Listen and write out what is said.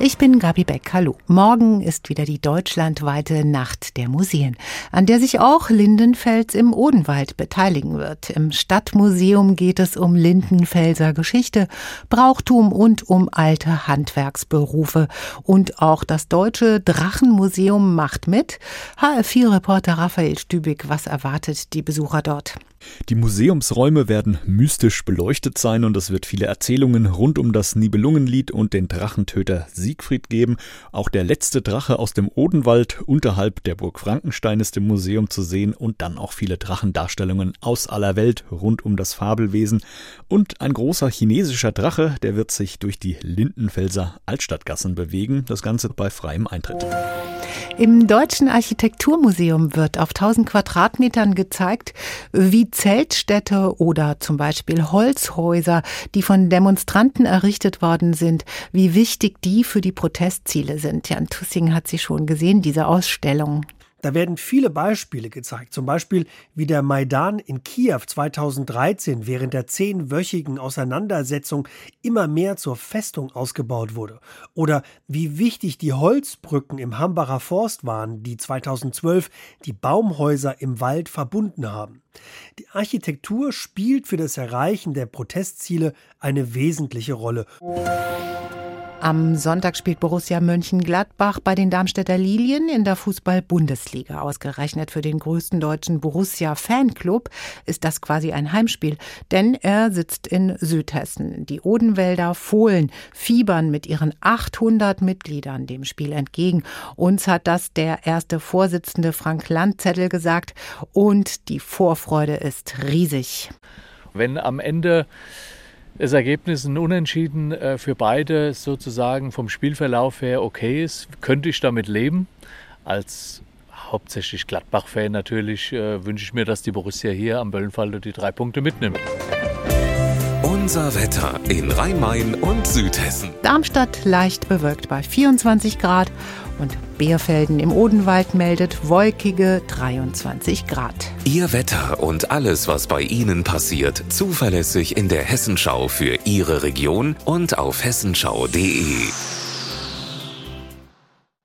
Ich bin Gabi Beck. Hallo. Morgen ist wieder die deutschlandweite Nacht der Museen, an der sich auch Lindenfels im Odenwald beteiligen wird. Im Stadtmuseum geht es um Lindenfelser Geschichte, Brauchtum und um alte Handwerksberufe. Und auch das Deutsche Drachenmuseum macht mit. HR4-Reporter Raphael Stübig, was erwartet die Besucher dort? Die Museumsräume werden mystisch beleuchtet sein und es wird viele Erzählungen rund um das Nibelungenlied und den Drachentöter Siegfried geben. Auch der letzte Drache aus dem Odenwald unterhalb der Burg Frankenstein ist im Museum zu sehen und dann auch viele Drachendarstellungen aus aller Welt rund um das Fabelwesen. Und ein großer chinesischer Drache, der wird sich durch die Lindenfelser Altstadtgassen bewegen. Das Ganze bei freiem Eintritt. Im Deutschen Architekturmuseum wird auf 1000 Quadratmetern gezeigt, wie Zeltstädte oder zum Beispiel Holzhäuser, die von Demonstranten errichtet worden sind, wie wichtig die für die Protestziele sind. Jan Tussing hat sie schon gesehen, diese Ausstellung. Da werden viele Beispiele gezeigt, zum Beispiel wie der Maidan in Kiew 2013 während der zehnwöchigen Auseinandersetzung immer mehr zur Festung ausgebaut wurde oder wie wichtig die Holzbrücken im Hambacher Forst waren, die 2012 die Baumhäuser im Wald verbunden haben. Die Architektur spielt für das Erreichen der Protestziele eine wesentliche Rolle. Am Sonntag spielt Borussia Mönchengladbach bei den Darmstädter Lilien in der Fußball-Bundesliga. Ausgerechnet für den größten deutschen Borussia-Fanclub ist das quasi ein Heimspiel, denn er sitzt in Südhessen. Die Odenwälder Fohlen fiebern mit ihren 800 Mitgliedern dem Spiel entgegen. Uns hat das der erste Vorsitzende Frank Landzettel gesagt und die Vorfreude ist riesig. Wenn am Ende das Ergebnis ein Unentschieden äh, für beide sozusagen vom Spielverlauf her okay ist, könnte ich damit leben. Als hauptsächlich Gladbach-Fan natürlich äh, wünsche ich mir, dass die Borussia hier am Böllenfalde die drei Punkte mitnimmt. Unser Wetter in Rhein-Main und Südhessen. Darmstadt leicht bewölkt bei 24 Grad und Beerfelden im Odenwald meldet wolkige 23 Grad. Ihr Wetter und alles, was bei Ihnen passiert, zuverlässig in der Hessenschau für Ihre Region und auf hessenschau.de.